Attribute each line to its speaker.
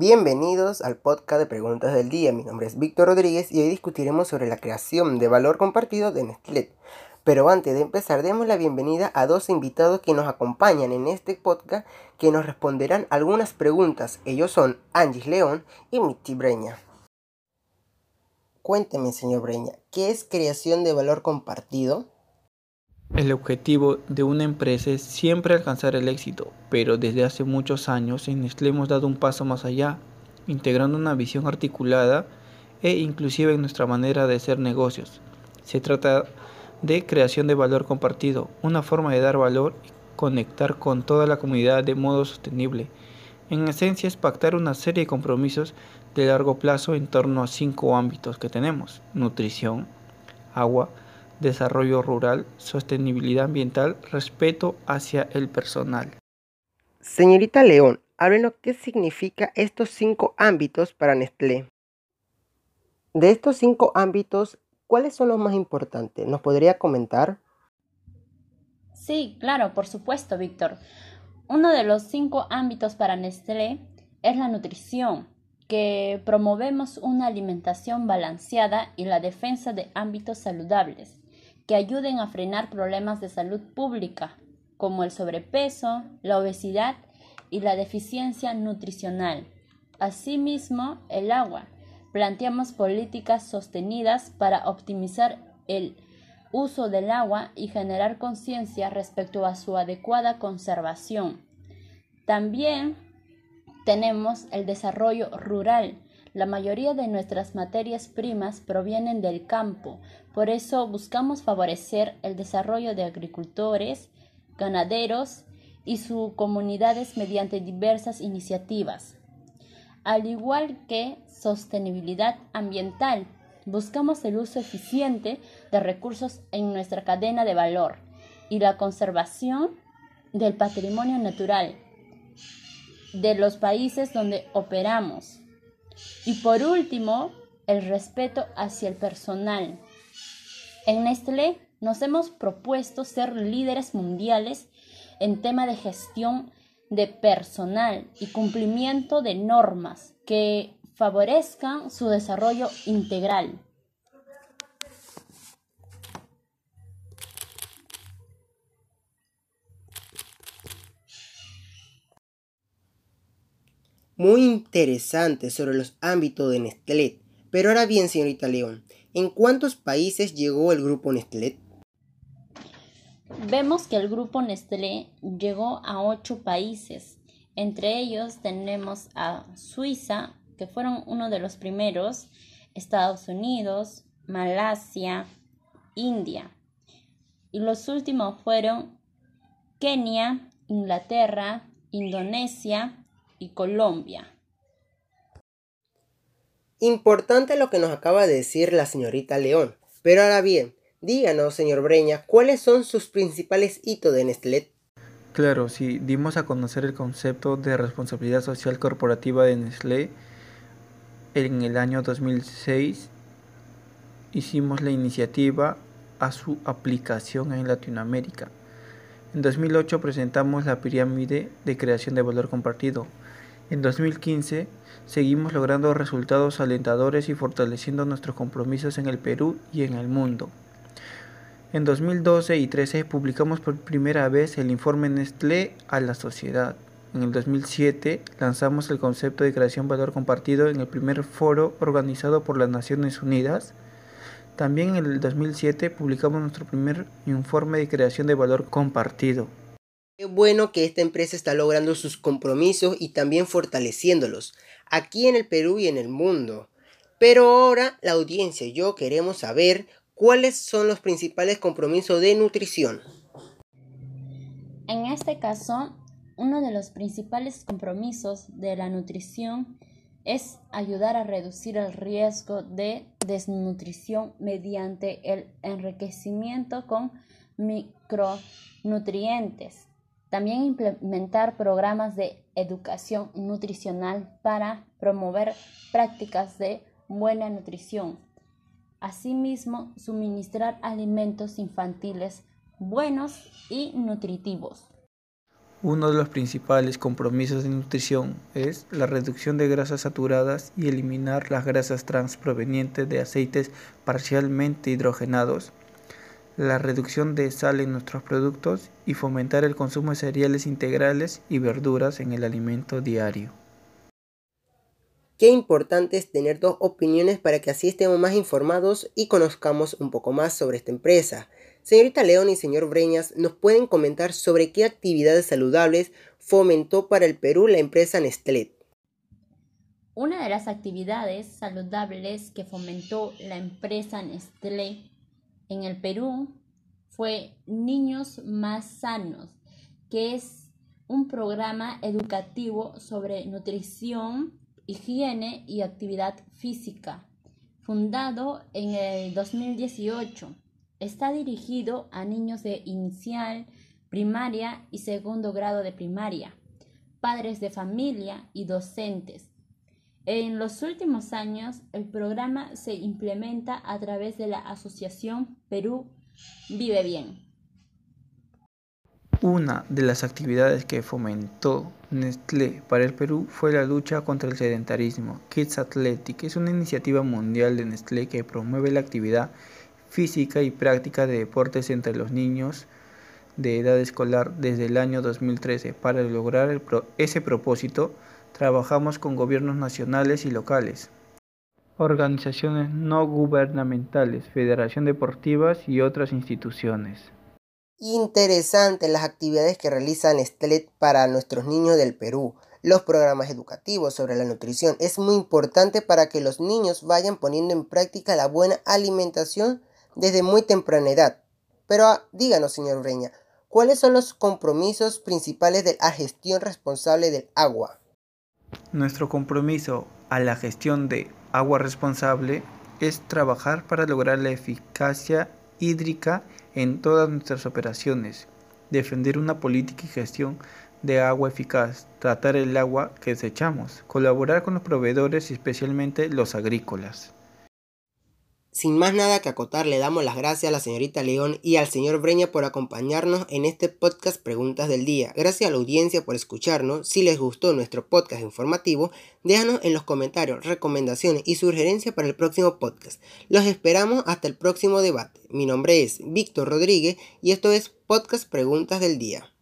Speaker 1: Bienvenidos al podcast de preguntas del día. Mi nombre es Víctor Rodríguez y hoy discutiremos sobre la creación de valor compartido de Nestlé. Pero antes de empezar, demos la bienvenida a dos invitados que nos acompañan en este podcast que nos responderán algunas preguntas. Ellos son Angie León y Mitty Breña. Cuénteme, señor Breña, ¿qué es creación de valor compartido?
Speaker 2: El objetivo de una empresa es siempre alcanzar el éxito, pero desde hace muchos años en Nestlé hemos dado un paso más allá, integrando una visión articulada e inclusiva en nuestra manera de hacer negocios. Se trata de creación de valor compartido, una forma de dar valor y conectar con toda la comunidad de modo sostenible. En esencia es pactar una serie de compromisos de largo plazo en torno a cinco ámbitos que tenemos, nutrición, agua, desarrollo rural, sostenibilidad ambiental, respeto hacia el personal.
Speaker 1: Señorita León, háblenos qué significa estos cinco ámbitos para Nestlé. De estos cinco ámbitos, ¿cuáles son los más importantes? ¿Nos podría comentar?
Speaker 3: Sí, claro, por supuesto, Víctor. Uno de los cinco ámbitos para Nestlé es la nutrición, que promovemos una alimentación balanceada y la defensa de ámbitos saludables que ayuden a frenar problemas de salud pública como el sobrepeso, la obesidad y la deficiencia nutricional. Asimismo, el agua. Planteamos políticas sostenidas para optimizar el uso del agua y generar conciencia respecto a su adecuada conservación. También tenemos el desarrollo rural, la mayoría de nuestras materias primas provienen del campo, por eso buscamos favorecer el desarrollo de agricultores, ganaderos y sus comunidades mediante diversas iniciativas. Al igual que sostenibilidad ambiental, buscamos el uso eficiente de recursos en nuestra cadena de valor y la conservación del patrimonio natural de los países donde operamos. Y por último, el respeto hacia el personal. En Nestlé nos hemos propuesto ser líderes mundiales en tema de gestión de personal y cumplimiento de normas que favorezcan su desarrollo integral.
Speaker 1: Muy interesante sobre los ámbitos de Nestlé. Pero ahora bien, señorita León, ¿en cuántos países llegó el grupo Nestlé?
Speaker 3: Vemos que el grupo Nestlé llegó a ocho países. Entre ellos tenemos a Suiza, que fueron uno de los primeros, Estados Unidos, Malasia, India. Y los últimos fueron Kenia, Inglaterra, Indonesia, y Colombia.
Speaker 1: Importante lo que nos acaba de decir la señorita León. Pero ahora bien, díganos, señor Breña, ¿cuáles son sus principales hitos de Nestlé?
Speaker 2: Claro, si dimos a conocer el concepto de responsabilidad social corporativa de Nestlé en el año 2006. Hicimos la iniciativa a su aplicación en Latinoamérica. En 2008 presentamos la pirámide de creación de valor compartido, en 2015 seguimos logrando resultados alentadores y fortaleciendo nuestros compromisos en el Perú y en el mundo. En 2012 y 2013 publicamos por primera vez el informe Nestlé a la sociedad. En el 2007 lanzamos el concepto de creación valor compartido en el primer foro organizado por las Naciones Unidas. También en el 2007 publicamos nuestro primer informe de creación de valor compartido.
Speaker 1: Qué bueno que esta empresa está logrando sus compromisos y también fortaleciéndolos, aquí en el Perú y en el mundo. Pero ahora la audiencia y yo queremos saber cuáles son los principales compromisos de nutrición.
Speaker 3: En este caso, uno de los principales compromisos de la nutrición es ayudar a reducir el riesgo de desnutrición mediante el enriquecimiento con micronutrientes también implementar programas de educación nutricional para promover prácticas de buena nutrición. Asimismo, suministrar alimentos infantiles buenos y nutritivos.
Speaker 2: Uno de los principales compromisos de nutrición es la reducción de grasas saturadas y eliminar las grasas trans provenientes de aceites parcialmente hidrogenados, la reducción de sal en nuestros productos y fomentar el consumo de cereales integrales y verduras en el alimento diario.
Speaker 1: Qué importante es tener dos opiniones para que así estemos más informados y conozcamos un poco más sobre esta empresa. Señorita León y señor Breñas, ¿nos pueden comentar sobre qué actividades saludables fomentó para el Perú la empresa Nestlé?
Speaker 3: Una de las actividades saludables que fomentó la empresa Nestlé en el Perú fue Niños Más Sanos, que es un programa educativo sobre nutrición, higiene y actividad física, fundado en el 2018. Está dirigido a niños de inicial, primaria y segundo grado de primaria, padres de familia y docentes. En los últimos años, el programa se implementa a través de la Asociación Perú Vive Bien.
Speaker 2: Una de las actividades que fomentó Nestlé para el Perú fue la lucha contra el sedentarismo. Kids Athletic es una iniciativa mundial de Nestlé que promueve la actividad física y práctica de deportes entre los niños de edad escolar desde el año 2013. Para lograr ese propósito, trabajamos con gobiernos nacionales y locales, organizaciones no gubernamentales, federación deportivas y otras instituciones.
Speaker 1: Interesante las actividades que realiza Nestlé para nuestros niños del Perú. Los programas educativos sobre la nutrición es muy importante para que los niños vayan poniendo en práctica la buena alimentación desde muy temprana edad. Pero ah, díganos, señor Ureña, ¿cuáles son los compromisos principales de la gestión responsable del agua?
Speaker 2: Nuestro compromiso a la gestión de agua responsable es trabajar para lograr la eficacia hídrica en todas nuestras operaciones, defender una política y gestión de agua eficaz, tratar el agua que desechamos, colaborar con los proveedores y especialmente los agrícolas.
Speaker 1: Sin más nada que acotar, le damos las gracias a la señorita León y al señor Breña por acompañarnos en este podcast Preguntas del Día. Gracias a la audiencia por escucharnos. Si les gustó nuestro podcast informativo, déjanos en los comentarios recomendaciones y sugerencias para el próximo podcast. Los esperamos hasta el próximo debate. Mi nombre es Víctor Rodríguez y esto es Podcast Preguntas del Día.